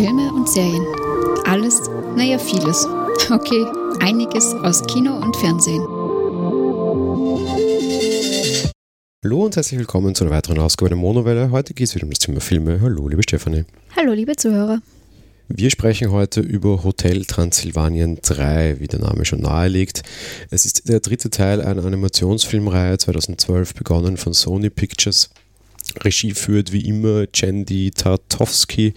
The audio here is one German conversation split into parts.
Filme und Serien. Alles, naja, vieles. Okay, einiges aus Kino und Fernsehen. Hallo und herzlich willkommen zu einer weiteren Ausgabe der Monowelle. Heute geht es wieder um das Thema Filme. Hallo, liebe Stefanie. Hallo, liebe Zuhörer. Wir sprechen heute über Hotel Transsilvanien 3, wie der Name schon nahelegt. Es ist der dritte Teil einer Animationsfilmreihe 2012 begonnen von Sony Pictures. Regie führt wie immer Jandy Tartowski,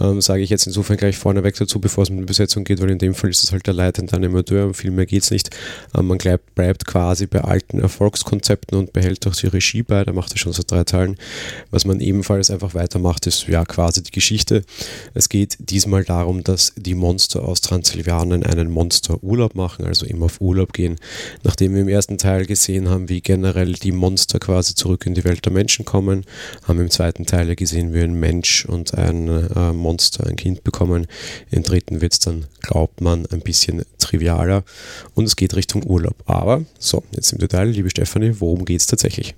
ähm, sage ich jetzt insofern gleich vorneweg dazu, bevor es um die Besetzung geht, weil in dem Fall ist es halt der leitende Animateur, viel mehr geht es nicht. Ähm, man bleibt, bleibt quasi bei alten Erfolgskonzepten und behält auch die Regie bei, da macht er schon seit drei Teilen. Was man ebenfalls einfach weitermacht, ist ja quasi die Geschichte. Es geht diesmal darum, dass die Monster aus Transsilvanien einen Monsterurlaub machen, also eben auf Urlaub gehen. Nachdem wir im ersten Teil gesehen haben, wie generell die Monster quasi zurück in die Welt der Menschen kommen, haben im zweiten Teil gesehen, wie ein Mensch und ein äh, Monster ein Kind bekommen. Im dritten wird es dann, glaubt man, ein bisschen trivialer und es geht Richtung Urlaub. Aber, so, jetzt im Detail, liebe Stefanie, worum geht es tatsächlich?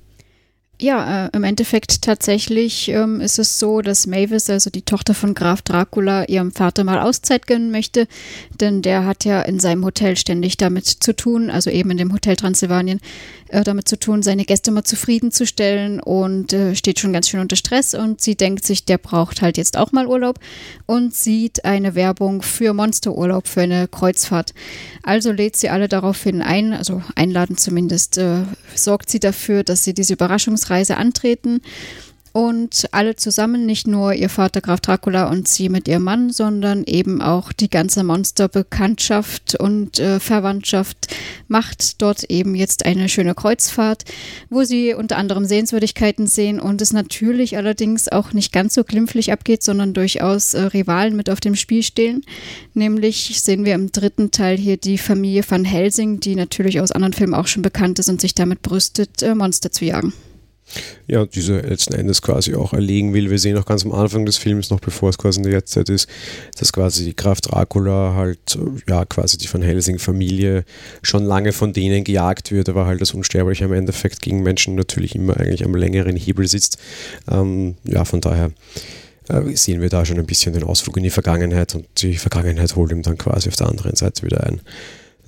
Ja, äh, im Endeffekt tatsächlich ähm, ist es so, dass Mavis, also die Tochter von Graf Dracula, ihrem Vater mal Auszeit gönnen möchte, denn der hat ja in seinem Hotel ständig damit zu tun, also eben in dem Hotel Transsilvanien, äh, damit zu tun, seine Gäste mal zufriedenzustellen und äh, steht schon ganz schön unter Stress und sie denkt sich, der braucht halt jetzt auch mal Urlaub und sieht eine Werbung für Monsterurlaub, für eine Kreuzfahrt. Also lädt sie alle daraufhin ein, also einladen zumindest, äh, sorgt sie dafür, dass sie diese Überraschungs Reise antreten und alle zusammen, nicht nur ihr Vater Graf Dracula und sie mit ihrem Mann, sondern eben auch die ganze Monsterbekanntschaft und äh, Verwandtschaft macht dort eben jetzt eine schöne Kreuzfahrt, wo sie unter anderem Sehenswürdigkeiten sehen und es natürlich allerdings auch nicht ganz so glimpflich abgeht, sondern durchaus äh, Rivalen mit auf dem Spiel stehen. Nämlich sehen wir im dritten Teil hier die Familie van Helsing, die natürlich aus anderen Filmen auch schon bekannt ist und sich damit brüstet, äh, Monster zu jagen ja, diese letzten Endes quasi auch erlegen will. Wir sehen auch ganz am Anfang des Films, noch bevor es quasi in der Jetztzeit ist, dass quasi die Kraft Dracula halt, ja, quasi die Van Helsing-Familie schon lange von denen gejagt wird, aber halt das Unsterbliche im Endeffekt gegen Menschen natürlich immer eigentlich am längeren Hebel sitzt. Ähm, ja, von daher äh, sehen wir da schon ein bisschen den Ausflug in die Vergangenheit und die Vergangenheit holt ihm dann quasi auf der anderen Seite wieder ein.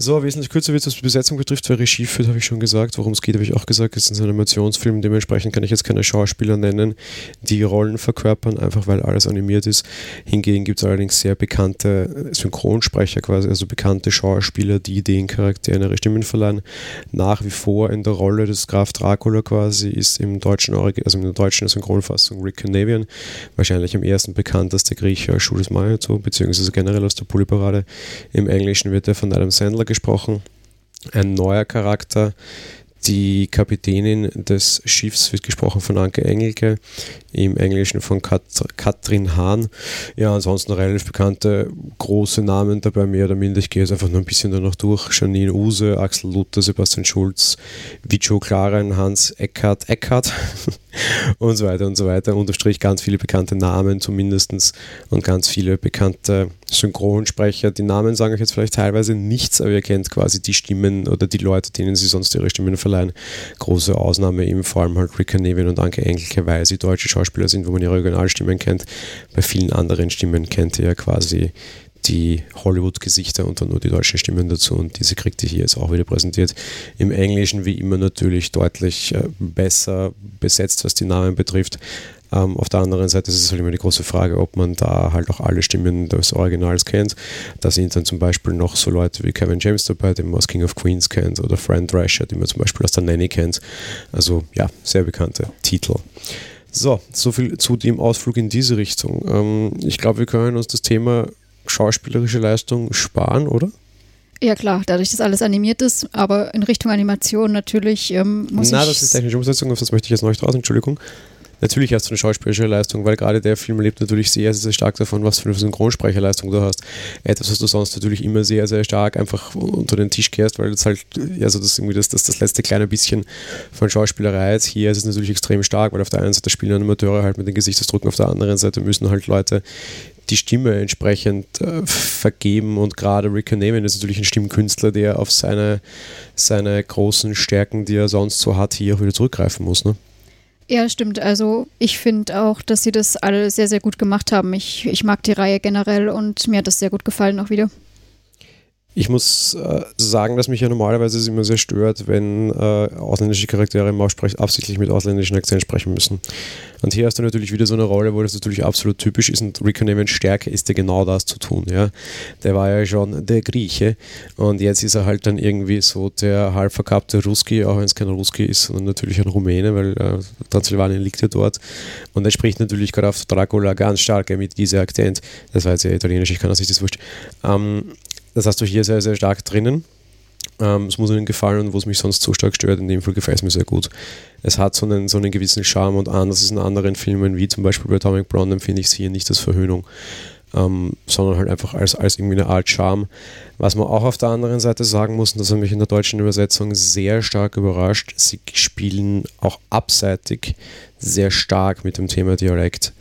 So, wesentlich kürzer wird es, was die Besetzung betrifft, wer Regie führt, habe ich schon gesagt. Worum es geht, habe ich auch gesagt. Es ist ein Animationsfilm, dementsprechend kann ich jetzt keine Schauspieler nennen, die Rollen verkörpern, einfach weil alles animiert ist. Hingegen gibt es allerdings sehr bekannte Synchronsprecher quasi, also bekannte Schauspieler, die den Charakteren ihre Stimmen verleihen. Nach wie vor in der Rolle des Graf Dracula quasi ist im deutschen, also in der deutschen Synchronfassung Rick Canavian, wahrscheinlich am ersten bekannteste Grieche Jules Mayato, beziehungsweise generell aus der Polyparade. Im Englischen wird er von Adam Sandler gesprochen. Ein neuer Charakter. Die Kapitänin des Schiffs wird gesprochen von Anke Engelke, im Englischen von Kat Katrin Hahn. Ja, ansonsten relativ bekannte große Namen dabei, mehr oder minder. Ich gehe jetzt einfach nur ein bisschen danach durch. Janine Use, Axel Luther, Sebastian Schulz, Vico Klaren, Hans Eckhardt, Eckhardt und so weiter und so weiter. Unterstrich ganz viele bekannte Namen zumindest und ganz viele bekannte Synchronsprecher. Die Namen sagen euch jetzt vielleicht teilweise nichts, aber ihr kennt quasi die Stimmen oder die Leute, denen sie sonst ihre Stimmen verleihen. Große Ausnahme eben vor allem halt Rick Nevin und Anke Engelke, weil sie deutsche Schauspieler sind, wo man ihre Originalstimmen kennt. Bei vielen anderen Stimmen kennt ihr ja quasi die Hollywood-Gesichter und dann nur die deutschen Stimmen dazu und diese kriegt ihr hier jetzt auch wieder präsentiert. Im Englischen wie immer natürlich deutlich äh, besser besetzt, was die Namen betrifft. Ähm, auf der anderen Seite ist es halt immer die große Frage, ob man da halt auch alle Stimmen des Originals kennt. Da sind dann zum Beispiel noch so Leute wie Kevin James dabei, den man aus King of Queens kennt, oder Fran Drescher, den man zum Beispiel aus der Nanny kennt. Also ja, sehr bekannte Titel. So, soviel zu dem Ausflug in diese Richtung. Ähm, ich glaube, wir können uns das Thema schauspielerische Leistung sparen, oder? Ja klar, dadurch, dass alles animiert ist, aber in Richtung Animation natürlich ähm, muss Na, ich... das ist technische Umsetzung, auf das möchte ich jetzt noch nicht raus, Entschuldigung. Natürlich hast du eine schauspielerische Leistung, weil gerade der Film lebt natürlich sehr, sehr stark davon, was für eine Synchronsprecherleistung du hast. Etwas, was du sonst natürlich immer sehr, sehr stark einfach unter den Tisch kehrst, weil das halt, also das irgendwie das, das, das letzte kleine bisschen von Schauspielerei ist. Hier ist es natürlich extrem stark, weil auf der einen Seite spielen Animateure halt mit den Gesichtsausdrücken, auf der anderen Seite müssen halt Leute die Stimme entsprechend äh, vergeben und gerade Rick Neyman ist natürlich ein Stimmkünstler, der auf seine, seine großen Stärken, die er sonst so hat, hier auch wieder zurückgreifen muss. Ne? Ja, stimmt. Also ich finde auch, dass sie das alle sehr, sehr gut gemacht haben. Ich, ich mag die Reihe generell und mir hat das sehr gut gefallen auch wieder. Ich muss äh, sagen, dass mich ja normalerweise immer sehr stört, wenn äh, ausländische Charaktere im Aussprech absichtlich mit ausländischen Akzent sprechen müssen. Und hier hast du natürlich wieder so eine Rolle, wo das natürlich absolut typisch ist und Rick Nevens Stärke ist ja genau das zu tun. Ja? Der war ja schon der Grieche und jetzt ist er halt dann irgendwie so der halb verkappte Ruski, auch wenn es kein Ruski ist, sondern natürlich ein Rumäne, weil äh, Transsilvanien liegt ja dort. Und er spricht natürlich gerade auf Dracula ganz stark mit diesem Akzent. Das war jetzt ja italienisch, ich kann das nicht, das wurscht. Ähm, das hast du hier sehr, sehr stark drinnen. Ähm, es muss ihnen gefallen und wo es mich sonst so stark stört, in dem Fall gefällt es mir sehr gut. Es hat so einen, so einen gewissen Charme und anders ist in anderen Filmen, wie zum Beispiel bei Atomic Blonde, empfinde ich es hier nicht als Verhöhnung, ähm, sondern halt einfach als, als irgendwie eine Art Charme. Was man auch auf der anderen Seite sagen muss, und das hat mich in der deutschen Übersetzung sehr stark überrascht, sie spielen auch abseitig sehr stark mit dem Thema Dialekt.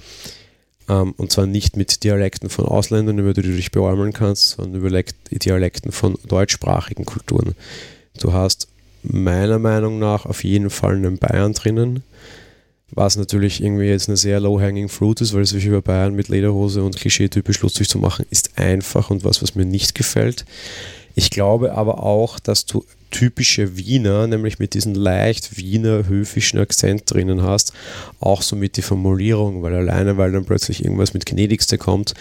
Ähm, und zwar nicht mit Dialekten von Ausländern, über die du dich beäumeln kannst, sondern über Dialekten von deutschsprachigen Kulturen. Du hast meiner Meinung nach auf jeden Fall einen Bayern drinnen, was natürlich irgendwie jetzt eine sehr low-hanging fruit ist, weil sich über Bayern mit Lederhose und Klischee-typisch lustig zu machen, ist einfach und was, was mir nicht gefällt. Ich glaube aber auch, dass du typische Wiener, nämlich mit diesem leicht Wiener höfischen Akzent drinnen hast, auch so mit die Formulierung, weil alleine, weil dann plötzlich irgendwas mit Gnädigste kommt,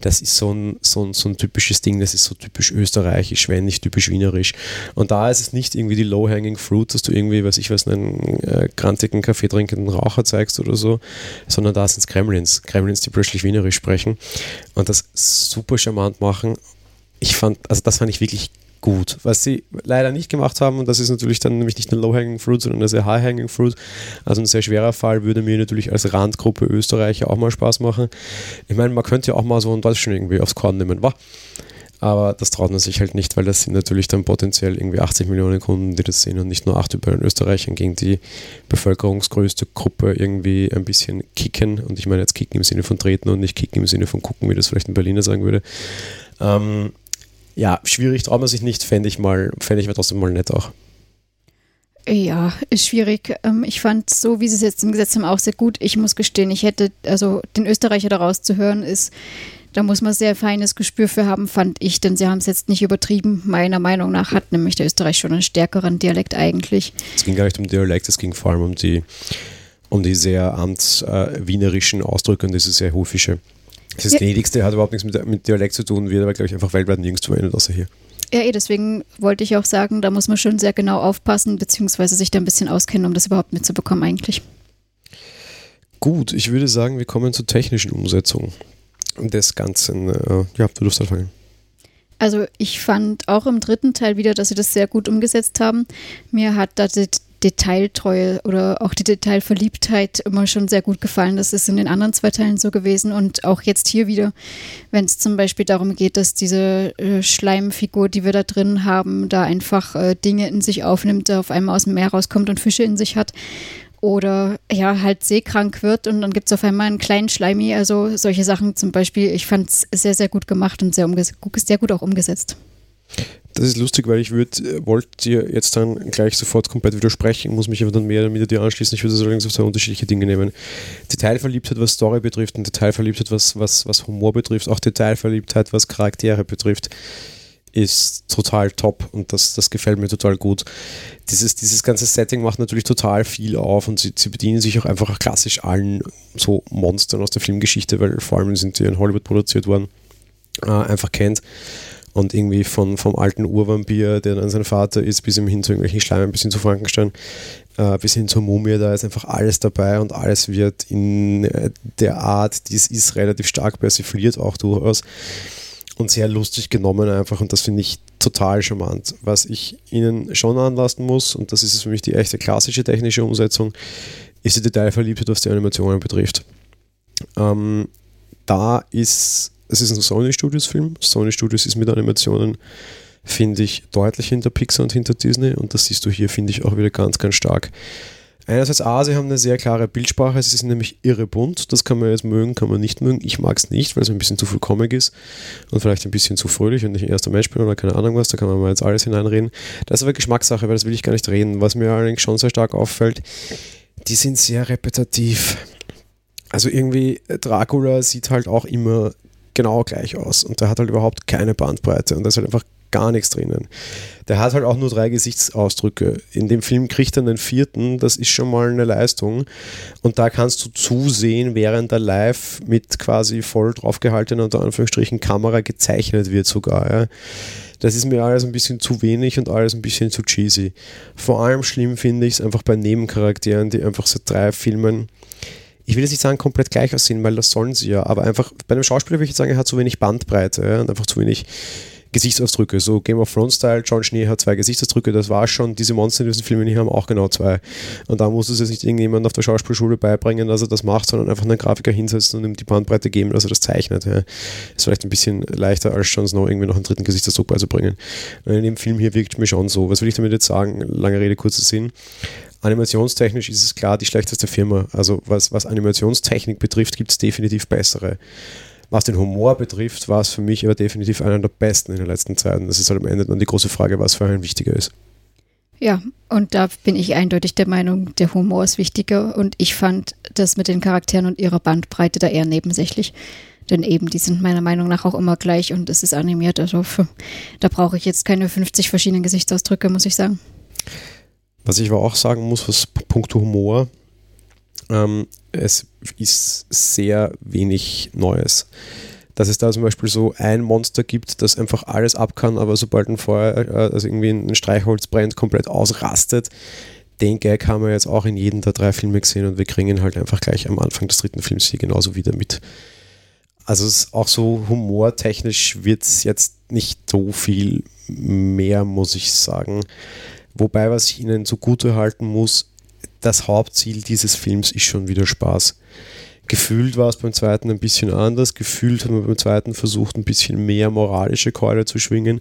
das ist so ein, so ein, so ein typisches Ding, das ist so typisch österreichisch, wenn nicht typisch wienerisch. Und da ist es nicht irgendwie die low-hanging fruit, dass du irgendwie, was ich weiß, einen äh, grantigen, Kaffee trinkenden Raucher zeigst oder so, sondern da sind es Kremlins, Kremlins, die plötzlich wienerisch sprechen und das super charmant machen. Ich fand, also das fand ich wirklich gut. Was sie leider nicht gemacht haben, und das ist natürlich dann nämlich nicht ein Low-Hanging Fruit, sondern ein sehr High-Hanging Fruit, also ein sehr schwerer Fall, würde mir natürlich als Randgruppe Österreicher auch mal Spaß machen. Ich meine, man könnte ja auch mal so ein Deutschen irgendwie aufs Korn nehmen, wa? Aber das traut man sich halt nicht, weil das sind natürlich dann potenziell irgendwie 80 Millionen Kunden, die das sehen und nicht nur 8 über den Österreichern gegen die bevölkerungsgrößte Gruppe irgendwie ein bisschen kicken. Und ich meine jetzt kicken im Sinne von treten und nicht kicken im Sinne von gucken, wie das vielleicht ein Berliner sagen würde. Ähm, ja, schwierig traut man sich nicht, fände ich mal, fände ich trotzdem mal nett auch. Ja, ist schwierig. Ähm, ich fand so, wie sie es jetzt im Gesetz haben, auch sehr gut. Ich muss gestehen, ich hätte, also den Österreicher daraus zu hören, ist, da muss man sehr feines Gespür für haben, fand ich, denn sie haben es jetzt nicht übertrieben. Meiner Meinung nach hat nämlich der Österreich schon einen stärkeren Dialekt eigentlich. Es ging gar nicht um Dialekt, es ging vor allem um die, um die sehr amtswienerischen äh, Ausdrücke und diese sehr hofische. Das ja. Gnädigste hat überhaupt nichts mit, mit Dialekt zu tun, wird aber, glaube ich, einfach weltweit nirgends verwendet, außer hier. Ja, eh, deswegen wollte ich auch sagen, da muss man schon sehr genau aufpassen, beziehungsweise sich da ein bisschen auskennen, um das überhaupt mitzubekommen, eigentlich. Gut, ich würde sagen, wir kommen zur technischen Umsetzung des Ganzen. Äh, ja, du darfst anfangen. Also ich fand auch im dritten Teil wieder, dass sie das sehr gut umgesetzt haben. Mir hat da Detailtreue oder auch die Detailverliebtheit immer schon sehr gut gefallen. Das ist in den anderen zwei Teilen so gewesen und auch jetzt hier wieder, wenn es zum Beispiel darum geht, dass diese äh, Schleimfigur, die wir da drin haben, da einfach äh, Dinge in sich aufnimmt, auf einmal aus dem Meer rauskommt und Fische in sich hat oder ja, halt seekrank wird und dann gibt es auf einmal einen kleinen Schleimi. Also solche Sachen zum Beispiel, ich fand es sehr, sehr gut gemacht und sehr, sehr gut auch umgesetzt. Das ist lustig, weil ich würde, wollte dir jetzt dann gleich sofort komplett widersprechen, muss mich aber dann mehr mit dir anschließen. Ich würde das allerdings auf zwei unterschiedliche Dinge nehmen. Detailverliebtheit, was Story betrifft, und Detailverliebtheit, was, was, was Humor betrifft, auch Detailverliebtheit, was Charaktere betrifft, ist total top und das, das gefällt mir total gut. Dieses, dieses ganze Setting macht natürlich total viel auf und sie, sie bedienen sich auch einfach klassisch allen so Monstern aus der Filmgeschichte, weil vor allem sind die in Hollywood produziert worden, äh, einfach kennt und irgendwie von, vom alten Urvampir, der dann sein Vater ist, bis hin zu irgendwelchen Schleimen, bis hin zu Frankenstein, äh, bis hin zur Mumie, da ist einfach alles dabei und alles wird in äh, der Art, die es ist, relativ stark persifliert auch durchaus und sehr lustig genommen einfach und das finde ich total charmant. Was ich Ihnen schon anlassen muss, und das ist für mich die echte klassische technische Umsetzung, ist die Detailverliebtheit, was die Animationen betrifft. Ähm, da ist es ist ein Sony Studios Film. Sony Studios ist mit Animationen, finde ich, deutlich hinter Pixar und hinter Disney und das siehst du hier, finde ich, auch wieder ganz, ganz stark. Einerseits, A, sie haben eine sehr klare Bildsprache, sie sind nämlich irre bunt, das kann man jetzt mögen, kann man nicht mögen. Ich mag es nicht, weil es ein bisschen zu viel Comic ist und vielleicht ein bisschen zu fröhlich und ich ein erster Mensch bin oder keine Ahnung was, da kann man mal jetzt alles hineinreden. Das ist aber Geschmackssache, weil das will ich gar nicht reden. Was mir allerdings schon sehr stark auffällt, die sind sehr repetitiv. Also irgendwie, äh, Dracula sieht halt auch immer genau gleich aus und der hat halt überhaupt keine Bandbreite und da ist halt einfach gar nichts drinnen. Der hat halt auch nur drei Gesichtsausdrücke. In dem Film kriegt er einen vierten, das ist schon mal eine Leistung. Und da kannst du zusehen, während er live mit quasi voll draufgehaltener, unter Anführungsstrichen, Kamera gezeichnet wird sogar. Ja. Das ist mir alles ein bisschen zu wenig und alles ein bisschen zu cheesy. Vor allem schlimm finde ich es einfach bei Nebencharakteren, die einfach seit drei Filmen ich will jetzt nicht sagen, komplett gleich aussehen, weil das sollen sie ja, aber einfach bei einem Schauspieler würde ich sagen, er hat zu wenig Bandbreite ja, und einfach zu wenig Gesichtsausdrücke. So Game of Thrones Style, John Schnee hat zwei Gesichtsausdrücke, das war schon. Diese Monster in diesen Filmen hier haben auch genau zwei. Und da muss es jetzt nicht irgendjemand auf der Schauspielschule beibringen, dass er das macht, sondern einfach einen Grafiker hinsetzen und ihm die Bandbreite geben, dass er das zeichnet. Ja. Ist vielleicht ein bisschen leichter als Jon Snow irgendwie noch einen dritten Gesichtsausdruck beizubringen. Und in dem Film hier wirkt mir schon so. Was will ich damit jetzt sagen? Lange Rede, kurzer Sinn animationstechnisch ist es klar die schlechteste Firma. Also was, was Animationstechnik betrifft, gibt es definitiv bessere. Was den Humor betrifft, war es für mich aber definitiv einer der besten in den letzten Zeiten. Das ist halt am Ende dann die große Frage, was für einen wichtiger ist. Ja, und da bin ich eindeutig der Meinung, der Humor ist wichtiger und ich fand das mit den Charakteren und ihrer Bandbreite da eher nebensächlich. Denn eben, die sind meiner Meinung nach auch immer gleich und es ist animiert. Also da brauche ich jetzt keine 50 verschiedenen Gesichtsausdrücke, muss ich sagen. Was ich aber auch sagen muss, was puncto Humor, ähm, es ist sehr wenig Neues. Dass es da zum Beispiel so ein Monster gibt, das einfach alles ab kann, aber sobald ein Feuer, äh, also irgendwie ein Streichholz brennt, komplett ausrastet. Den Gag haben wir jetzt auch in jedem der drei Filme gesehen und wir kriegen halt einfach gleich am Anfang des dritten Films hier genauso wieder mit. Also es ist auch so humortechnisch wird es jetzt nicht so viel mehr, muss ich sagen. Wobei, was ich ihnen zugute halten muss, das Hauptziel dieses Films ist schon wieder Spaß. Gefühlt war es beim zweiten ein bisschen anders. Gefühlt haben wir beim zweiten versucht, ein bisschen mehr moralische Keule zu schwingen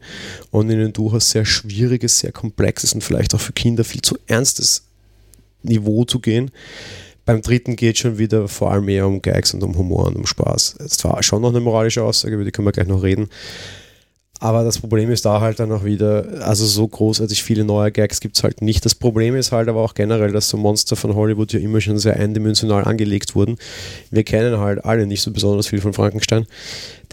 und in ein durchaus sehr schwieriges, sehr komplexes und vielleicht auch für Kinder viel zu ernstes Niveau zu gehen. Beim dritten geht es schon wieder vor allem mehr um Gags und um Humor und um Spaß. Es war schon noch eine moralische Aussage, über die können wir gleich noch reden. Aber das Problem ist da halt dann auch wieder, also so großartig viele neue Gags gibt es halt nicht. Das Problem ist halt aber auch generell, dass so Monster von Hollywood ja immer schon sehr eindimensional angelegt wurden. Wir kennen halt alle nicht so besonders viel von Frankenstein.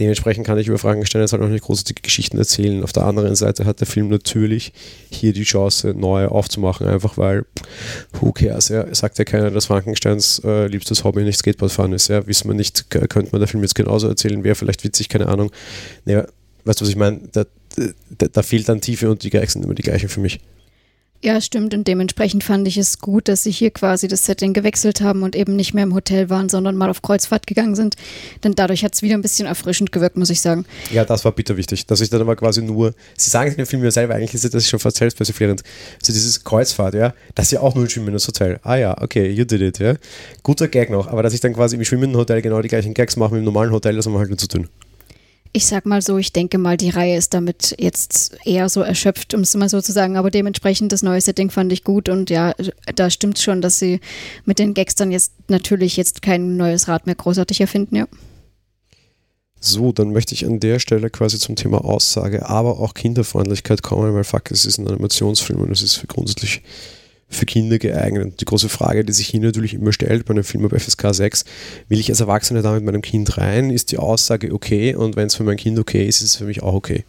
Dementsprechend kann ich über Frankenstein jetzt halt noch nicht großartige Geschichten erzählen. Auf der anderen Seite hat der Film natürlich hier die Chance, neu aufzumachen, einfach weil, who cares, ja, sagt ja keiner, dass Frankensteins äh, liebstes Hobby nicht Skateboardfahren ist. Ja, wissen wir nicht, könnte man der Film jetzt genauso erzählen, wäre vielleicht witzig, keine Ahnung. Naja, Weißt du, was ich meine? Da, da, da, fehlt dann Tiefe und die Gags sind immer die gleichen für mich. Ja, stimmt. Und dementsprechend fand ich es gut, dass sie hier quasi das Setting gewechselt haben und eben nicht mehr im Hotel waren, sondern mal auf Kreuzfahrt gegangen sind. Denn dadurch hat es wieder ein bisschen erfrischend gewirkt, muss ich sagen. Ja, das war bitter wichtig. Dass ich dann aber quasi nur, sie sagen es in dem Film ja selber, eigentlich ist das schon fast selbstpersiflierend. So dieses Kreuzfahrt, ja, das ist ja auch nur ein schwimmendes Hotel. Ah ja, okay, you did it, ja. Guter Gag noch, aber dass ich dann quasi im schwimmenden Hotel genau die gleichen Gags mache wie im normalen Hotel, das war halt nur zu dünn ich sag mal so, ich denke mal, die Reihe ist damit jetzt eher so erschöpft, um es mal so zu sagen. Aber dementsprechend das neue Setting fand ich gut und ja, da stimmt schon, dass sie mit den Gags dann jetzt natürlich jetzt kein neues Rad mehr großartig erfinden, ja. So, dann möchte ich an der Stelle quasi zum Thema Aussage, aber auch Kinderfreundlichkeit kommen, weil fuck, es ist ein Animationsfilm und es ist für grundsätzlich für Kinder geeignet. Und die große Frage, die sich hier natürlich immer stellt bei einem Film ab FSK 6, will ich als Erwachsener da mit meinem Kind rein? Ist die Aussage okay? Und wenn es für mein Kind okay ist, ist es für mich auch okay.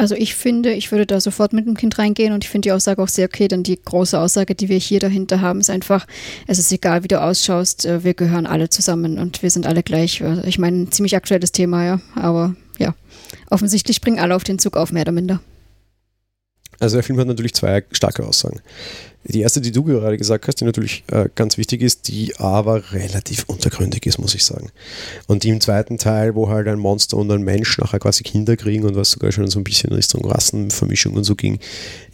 Also ich finde, ich würde da sofort mit dem Kind reingehen und ich finde die Aussage auch sehr okay, denn die große Aussage, die wir hier dahinter haben, ist einfach, es ist egal, wie du ausschaust, äh, wir gehören alle zusammen und wir sind alle gleich. Also ich meine, ein ziemlich aktuelles Thema, ja, aber ja, offensichtlich springen alle auf den Zug auf, mehr oder minder. Also der Film hat natürlich zwei starke Aussagen. Die erste, die du gerade gesagt hast, die natürlich äh, ganz wichtig ist, die aber relativ untergründig ist, muss ich sagen. Und die im zweiten Teil, wo halt ein Monster und ein Mensch nachher quasi Kinder kriegen und was sogar schon so ein bisschen in Richtung Rassenvermischung und so ging,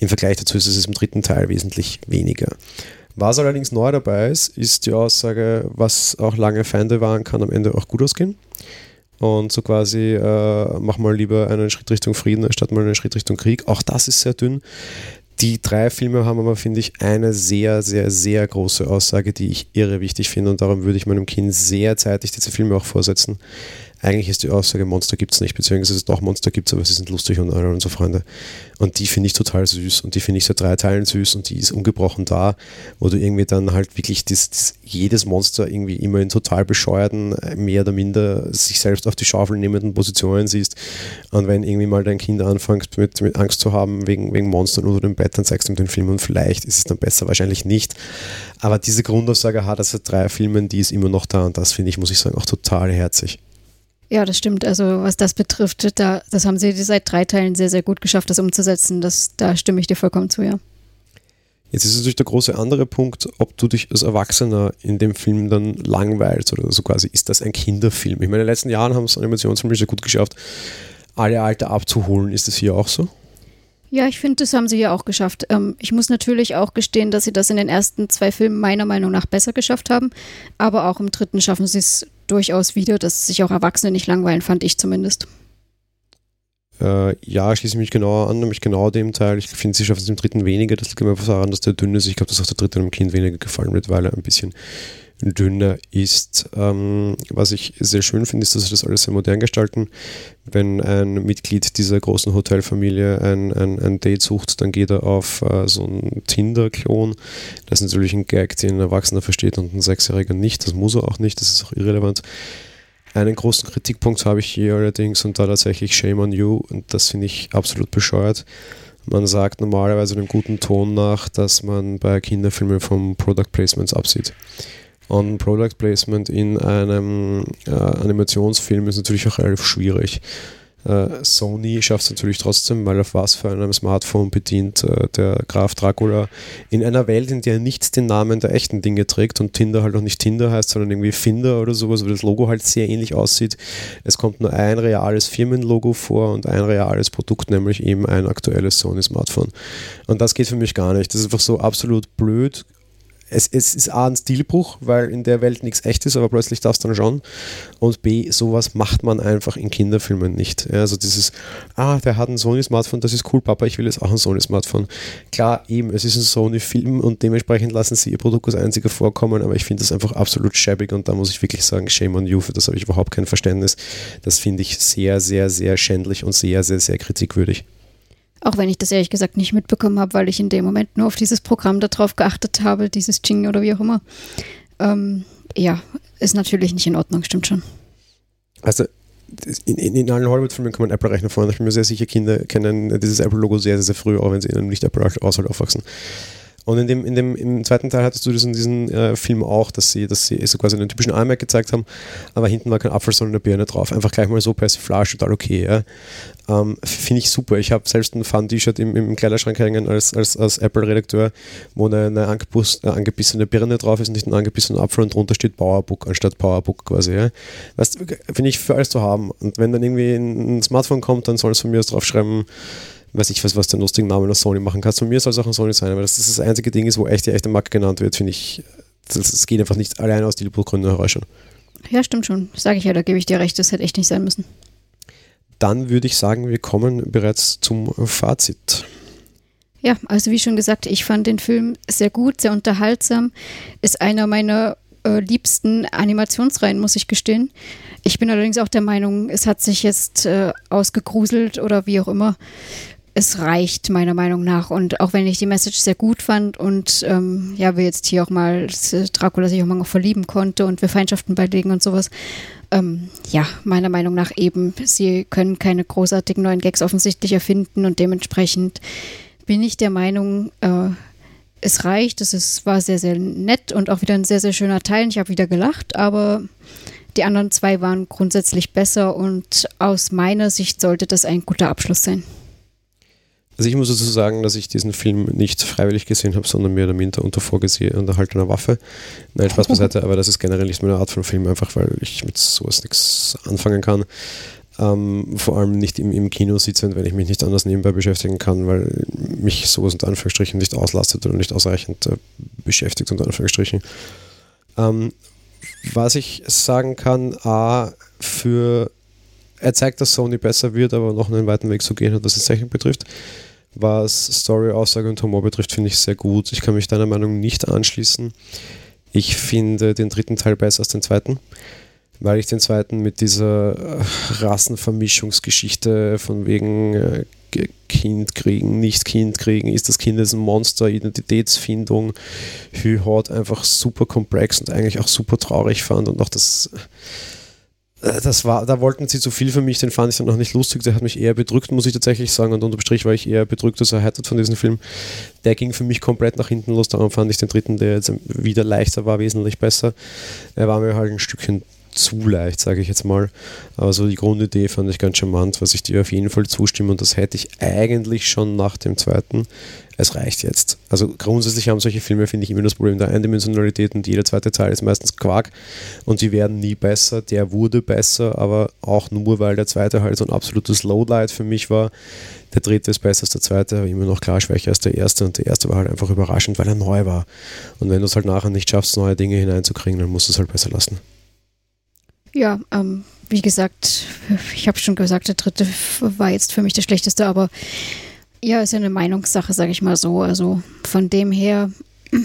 im Vergleich dazu ist es im dritten Teil wesentlich weniger. Was allerdings neu dabei ist, ist die Aussage, was auch lange Feinde waren, kann am Ende auch gut ausgehen und so quasi äh, mach mal lieber einen Schritt Richtung Frieden statt mal einen Schritt Richtung Krieg. Auch das ist sehr dünn. Die drei Filme haben aber, finde ich, eine sehr, sehr, sehr große Aussage, die ich irre wichtig finde und darum würde ich meinem Kind sehr zeitig diese Filme auch vorsetzen. Eigentlich ist die Aussage, Monster gibt es nicht, beziehungsweise doch Monster gibt es, aber sie sind lustig und alle unsere Freunde. Und die finde ich total süß und die finde ich seit drei Teilen süß und die ist ungebrochen da, wo du irgendwie dann halt wirklich das, das, jedes Monster irgendwie immer in total bescheuerten, mehr oder minder sich selbst auf die Schaufel nehmenden Positionen siehst. Und wenn irgendwie mal dein Kind anfängt mit, mit Angst zu haben wegen, wegen Monstern unter dem Bett, dann zeigst du ihm den Film und vielleicht ist es dann besser, wahrscheinlich nicht. Aber diese Grundaussage hat er seit drei Filmen, die ist immer noch da und das finde ich, muss ich sagen, auch total herzig. Ja, das stimmt. Also was das betrifft, da, das haben sie seit drei Teilen sehr, sehr gut geschafft, das umzusetzen. Das, da stimme ich dir vollkommen zu, ja. Jetzt ist natürlich der große andere Punkt, ob du dich als Erwachsener in dem Film dann langweilst oder so quasi, ist das ein Kinderfilm? Ich meine, in den letzten Jahren haben es Animationsfilme sehr gut geschafft, alle Alter abzuholen. Ist das hier auch so? Ja, ich finde, das haben sie ja auch geschafft. Ähm, ich muss natürlich auch gestehen, dass sie das in den ersten zwei Filmen meiner Meinung nach besser geschafft haben. Aber auch im dritten schaffen sie es durchaus wieder, dass sich auch Erwachsene nicht langweilen, fand ich zumindest. Äh, ja, schließe ich mich genauer an, nämlich genau dem Teil. Ich finde, sie schaffen es im dritten weniger. Das liegt immer daran, dass der dünn ist. Ich glaube, dass auch der dritte einem Kind weniger gefallen wird, weil er ein bisschen dünner ist. Ähm, was ich sehr schön finde, ist, dass sie das alles sehr modern gestalten. Wenn ein Mitglied dieser großen Hotelfamilie ein, ein, ein Date sucht, dann geht er auf äh, so einen Tinder-Klon. Das ist natürlich ein Gag, den ein Erwachsener versteht und ein Sechsjähriger nicht. Das muss er auch nicht, das ist auch irrelevant. Einen großen Kritikpunkt habe ich hier allerdings und da tatsächlich Shame on You und das finde ich absolut bescheuert. Man sagt normalerweise einem guten Ton nach, dass man bei Kinderfilmen vom Product Placements absieht. Und Product Placement in einem äh, Animationsfilm ist natürlich auch relativ schwierig. Äh, Sony schafft es natürlich trotzdem, weil auf was für einem Smartphone bedient äh, der Graf Dracula in einer Welt, in der nichts den Namen der echten Dinge trägt und Tinder halt auch nicht Tinder heißt, sondern irgendwie Finder oder sowas, wo das Logo halt sehr ähnlich aussieht. Es kommt nur ein reales Firmenlogo vor und ein reales Produkt, nämlich eben ein aktuelles Sony Smartphone. Und das geht für mich gar nicht. Das ist einfach so absolut blöd, es, es ist A ein Stilbruch, weil in der Welt nichts echt ist, aber plötzlich das dann schon. Und B, sowas macht man einfach in Kinderfilmen nicht. Ja, also dieses, ah, der hat ein Sony-Smartphone, das ist cool, Papa, ich will jetzt auch ein Sony-Smartphone. Klar, eben, es ist ein Sony-Film und dementsprechend lassen sie ihr Produkt als einziger vorkommen, aber ich finde das einfach absolut schäbig und da muss ich wirklich sagen, shame on you, für das habe ich überhaupt kein Verständnis. Das finde ich sehr, sehr, sehr schändlich und sehr, sehr, sehr kritikwürdig. Auch wenn ich das ehrlich gesagt nicht mitbekommen habe, weil ich in dem Moment nur auf dieses Programm darauf geachtet habe, dieses Jing oder wie auch immer. Ähm, ja, ist natürlich nicht in Ordnung, stimmt schon. Also in, in, in allen Hollywood-Filmen kann man Apple rechnen vorne. Ich bin mir sehr sicher, Kinder kennen dieses Apple-Logo sehr, sehr, sehr früh, auch wenn sie in einem Nicht-Apple-Haushalt aufwachsen. Und in dem, in dem, im zweiten Teil hattest du diesen, diesen äh, Film auch, dass sie, dass sie so quasi einen typischen iMac gezeigt haben, aber hinten war kein Apfel, sondern eine Birne drauf. Einfach gleich mal so Persiflage, total okay. Ja. Ähm, Finde ich super. Ich habe selbst ein Fun-T-Shirt im, im Kleiderschrank hängen als, als, als Apple-Redakteur, wo eine, eine, angebissene Birne drauf ist und nicht ein angebissener Apfel und drunter steht Powerbook anstatt Powerbook quasi. Ja. Finde ich für alles zu haben. Und wenn dann irgendwie ein Smartphone kommt, dann soll es von mir aus draufschreiben, weiß ich was, was den lustigen Namen aus Sony machen kannst. Von mir soll es auch ein Sony sein, aber das, das das einzige Ding ist, wo echt die echte Marke genannt wird, finde ich, das, das, geht einfach nicht allein aus Stilbuchgründen heraus schon. Ja, stimmt schon. Sage ich ja, da gebe ich dir recht, das hätte echt nicht sein müssen. Dann würde ich sagen, wir kommen bereits zum Fazit. Ja, also wie schon gesagt, ich fand den Film sehr gut, sehr unterhaltsam. Ist einer meiner äh, liebsten Animationsreihen, muss ich gestehen. Ich bin allerdings auch der Meinung, es hat sich jetzt äh, ausgegruselt oder wie auch immer es reicht meiner Meinung nach. Und auch wenn ich die Message sehr gut fand und ähm, ja, wir jetzt hier auch mal Dracula sich auch mal noch verlieben konnte und wir Feindschaften beilegen und sowas. Ähm, ja, meiner Meinung nach eben, sie können keine großartigen neuen Gags offensichtlich erfinden und dementsprechend bin ich der Meinung, äh, es reicht. Es ist, war sehr, sehr nett und auch wieder ein sehr, sehr schöner Teil. Ich habe wieder gelacht, aber die anderen zwei waren grundsätzlich besser und aus meiner Sicht sollte das ein guter Abschluss sein. Also ich muss dazu sagen, dass ich diesen Film nicht freiwillig gesehen habe, sondern mehr oder minder unter vorgehaltener Waffe. Nein, Spaß beiseite, aber das ist generell nicht meine Art von Film, einfach weil ich mit sowas nichts anfangen kann. Ähm, vor allem nicht im, im Kino sitzend, wenn ich mich nicht anders nebenbei beschäftigen kann, weil mich sowas unter Anführungsstrichen nicht auslastet oder nicht ausreichend äh, beschäftigt unter Anführungsstrichen. Ähm, was ich sagen kann, A, für er zeigt, dass Sony besser wird, aber noch einen weiten Weg zu gehen hat, was die Technik betrifft. Was Story, Aussage und Humor betrifft, finde ich sehr gut. Ich kann mich deiner Meinung nicht anschließen. Ich finde den dritten Teil besser als den zweiten. weil ich den zweiten mit dieser äh, Rassenvermischungsgeschichte von wegen äh, Kind kriegen, nicht Kind kriegen, ist das Kind ein Monster, Identitätsfindung, Hü-Hot einfach super komplex und eigentlich auch super traurig fand und auch das das war, da wollten sie zu viel für mich, den fand ich dann noch nicht lustig, der hat mich eher bedrückt, muss ich tatsächlich sagen, und unterm Strich war ich eher bedrückt als erheitert von diesem Film. Der ging für mich komplett nach hinten los, darum fand ich den dritten, der jetzt wieder leichter war, wesentlich besser. Er war mir halt ein Stückchen zu leicht, sage ich jetzt mal. Aber so die Grundidee fand ich ganz charmant, was ich dir auf jeden Fall zustimme und das hätte ich eigentlich schon nach dem zweiten. Es reicht jetzt. Also grundsätzlich haben solche Filme, finde ich, immer das Problem der Eindimensionalität und jeder zweite Teil ist meistens Quark und die werden nie besser. Der wurde besser, aber auch nur, weil der zweite halt so ein absolutes Lowlight für mich war. Der dritte ist besser als der zweite, aber immer noch klar schwächer als der erste und der erste war halt einfach überraschend, weil er neu war. Und wenn du es halt nachher nicht schaffst, neue Dinge hineinzukriegen, dann musst du es halt besser lassen. Ja, ähm, wie gesagt, ich habe schon gesagt, der dritte war jetzt für mich der schlechteste, aber ja, ist ja eine Meinungssache, sage ich mal so. Also von dem her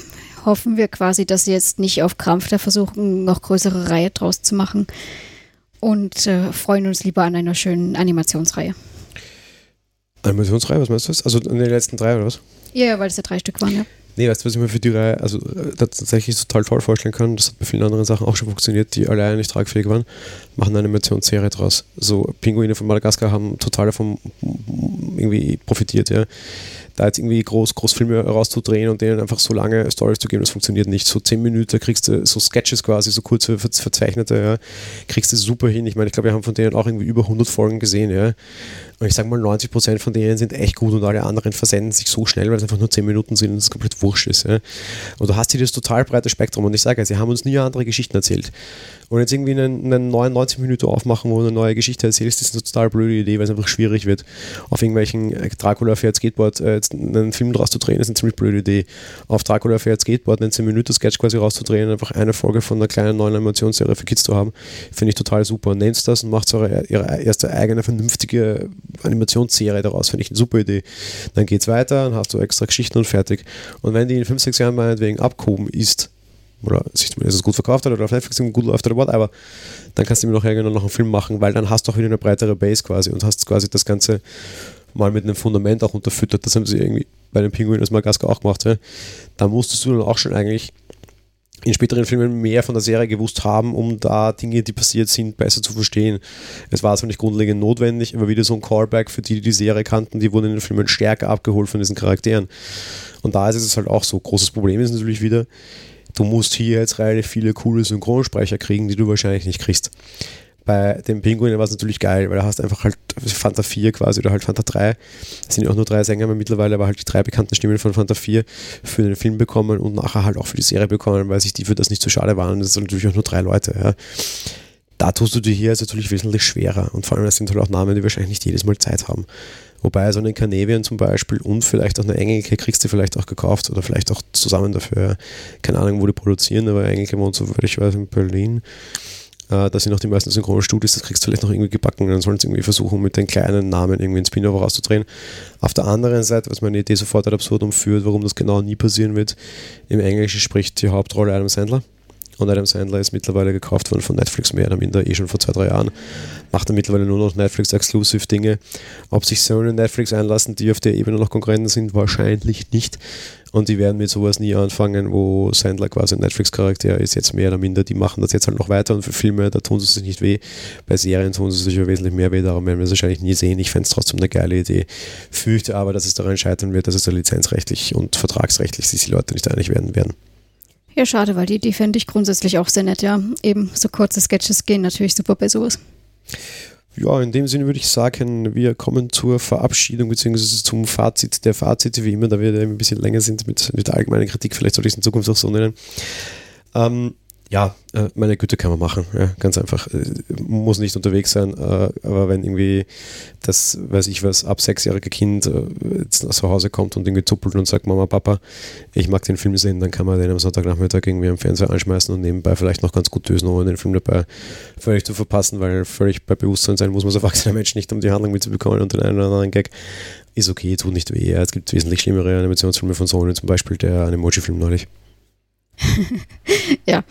hoffen wir quasi, dass sie jetzt nicht auf Krampf da versuchen, noch größere Reihe draus zu machen und äh, freuen uns lieber an einer schönen Animationsreihe. Animationsreihe, was meinst du? Also in den letzten drei oder was? Ja, weil es ja drei Stück waren, ja. Nee, weißt du, was ich mir für die Reihe also, äh, tatsächlich total toll vorstellen kann? Das hat bei vielen anderen Sachen auch schon funktioniert, die alleine nicht tragfähig waren. Machen eine Animationsserie draus. So, Pinguine von Madagaskar haben total davon irgendwie profitiert, ja. Da jetzt irgendwie groß, groß Filme rauszudrehen und denen einfach so lange Stories zu geben, das funktioniert nicht. So zehn Minuten kriegst du so Sketches quasi, so kurze, verzeichnete, ja, kriegst du super hin. Ich meine, ich glaube, wir haben von denen auch irgendwie über 100 Folgen gesehen, ja. Ich sage mal, 90% von denen sind echt gut und alle anderen versenden sich so schnell, weil es einfach nur 10 Minuten sind und es komplett wurscht ist. Ja. Und du hast hier das total breite Spektrum und ich sage, sie haben uns nie andere Geschichten erzählt. Und jetzt irgendwie einen, einen 99 Minuten aufmachen, wo du eine neue Geschichte erzählst, ist eine total blöde Idee, weil es einfach schwierig wird. Auf irgendwelchen äh, Dracula fährt Skateboard äh, einen Film draus zu drehen, ist eine ziemlich blöde Idee. Auf Dracula fährt Skateboard einen 10 Minuten Sketch quasi rauszudrehen, einfach eine Folge von einer kleinen neuen Animationsserie für Kids zu haben, finde ich total super. Nennt das und macht eure, ihre erste eigene vernünftige Animationsserie daraus, finde ich eine super Idee. Dann geht es weiter, dann hast du extra Geschichten und fertig. Und wenn die in 5, 6 Jahren meinetwegen abgehoben ist, oder sich zumindest gut verkauft hat oder auf Netflix gut läuft oder whatever, dann kannst du mir noch irgendwann noch einen Film machen, weil dann hast du auch wieder eine breitere Base quasi und hast quasi das Ganze mal mit einem Fundament auch unterfüttert. Das haben sie irgendwie bei den Pinguinen aus Madagaskar auch gemacht. Ja. Da musstest du dann auch schon eigentlich in späteren Filmen mehr von der Serie gewusst haben, um da Dinge, die passiert sind, besser zu verstehen. Es war zwar nicht grundlegend notwendig, aber wieder so ein Callback für die, die die Serie kannten, die wurden in den Filmen stärker abgeholt von diesen Charakteren. Und da ist es halt auch so. Großes Problem ist natürlich wieder, du musst hier jetzt relativ viele coole Synchronsprecher kriegen, die du wahrscheinlich nicht kriegst. Bei den Pinguinen war es natürlich geil, weil du hast einfach halt Fanta 4 quasi oder halt Fanta 3. Es sind ja auch nur drei Sänger mittlerweile, aber halt die drei bekannten Stimmen von Fanta 4 für den Film bekommen und nachher halt auch für die Serie bekommen, weil sich die für das nicht so schade waren. Das sind natürlich auch nur drei Leute. Ja. Da tust du dir hier jetzt natürlich wesentlich schwerer und vor allem das sind halt auch Namen, die wahrscheinlich nicht jedes Mal Zeit haben. Wobei so einen Canadian zum Beispiel und vielleicht auch eine Engelke kriegst du vielleicht auch gekauft oder vielleicht auch zusammen dafür. Keine Ahnung, wo die produzieren, aber Engelke wohnt, soweit ich weiß, in Berlin. Äh, da sind auch die meisten Synchronstudios, das kriegst du vielleicht noch irgendwie gebacken. Dann sollen sie irgendwie versuchen, mit den kleinen Namen irgendwie einen Spin-off rauszudrehen. Auf der anderen Seite, was meine Idee sofort ad absurdum führt, warum das genau nie passieren wird, im Englischen spricht die Hauptrolle Adam Sandler. Und Adam Sandler ist mittlerweile gekauft worden von Netflix mehr oder minder, eh schon vor zwei, drei Jahren. Macht er mittlerweile nur noch Netflix-Exclusive-Dinge. Ob sich Sony und Netflix einlassen, die auf der Ebene noch Konkurrenten sind, wahrscheinlich nicht. Und die werden mit sowas nie anfangen, wo Sandler quasi ein Netflix-Charakter ist, jetzt mehr oder minder. Die machen das jetzt halt noch weiter und für Filme, da tun sie sich nicht weh. Bei Serien tun sie sich ja wesentlich mehr weh, darum werden wir es wahrscheinlich nie sehen. Ich fände es trotzdem eine geile Idee. Fürchte aber, dass es daran scheitern wird, dass es da lizenzrechtlich und vertragsrechtlich sich die Leute nicht einig werden werden. Ja, schade, weil die, die fände ich grundsätzlich auch sehr nett, ja. Eben so kurze Sketches gehen natürlich super bei sowas. Ja, in dem Sinne würde ich sagen, wir kommen zur Verabschiedung bzw. zum Fazit der Fazite, wie immer, da wir ein bisschen länger sind mit, mit der allgemeinen Kritik, vielleicht sollte ich es in Zukunft auch so nennen. Ähm, ja, äh, meine Güte kann man machen, ja, ganz einfach. Äh, muss nicht unterwegs sein, äh, aber wenn irgendwie das, weiß ich was, ab sechsjährige Kind jetzt nach Hause kommt und irgendwie zuppelt und sagt, Mama, Papa, ich mag den Film sehen, dann kann man den am Sonntagnachmittag irgendwie am Fernseher anschmeißen und nebenbei vielleicht noch ganz gut dösen, ohne den Film dabei völlig zu verpassen, weil völlig bei Bewusstsein sein muss man als erwachsener Mensch nicht, um die Handlung mitzubekommen und den einen oder anderen Gag ist okay, tut nicht weh. Es gibt wesentlich schlimmere Animationsfilme von Sony, zum Beispiel der Animoji-Film neulich. ja,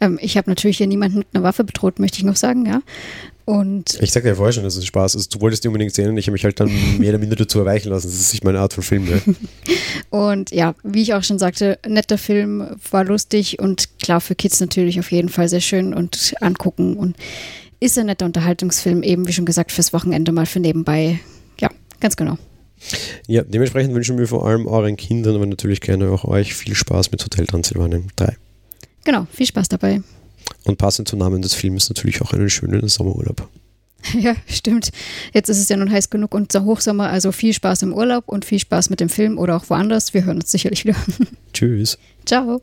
ähm, ich habe natürlich hier niemanden mit einer Waffe bedroht, möchte ich noch sagen, ja. Und ich sagte ja vorher schon, dass es Spaß ist. Du wolltest die unbedingt sehen und ich habe mich halt dann mehr oder minder dazu erweichen lassen. Das ist nicht meine Art von Film. Ne? und ja, wie ich auch schon sagte, netter Film, war lustig und klar für Kids natürlich auf jeden Fall sehr schön und angucken und ist ein netter Unterhaltungsfilm, eben wie schon gesagt, fürs Wochenende mal für nebenbei. Ja, ganz genau. Ja, dementsprechend wünschen wir vor allem euren Kindern, aber natürlich gerne auch euch viel Spaß mit Hotel Transylvanien 3. Genau, viel Spaß dabei. Und passend zum Namen des Films natürlich auch einen schönen Sommerurlaub. Ja, stimmt. Jetzt ist es ja nun heiß genug und Hochsommer, also viel Spaß im Urlaub und viel Spaß mit dem Film oder auch woanders. Wir hören uns sicherlich wieder. Tschüss. Ciao.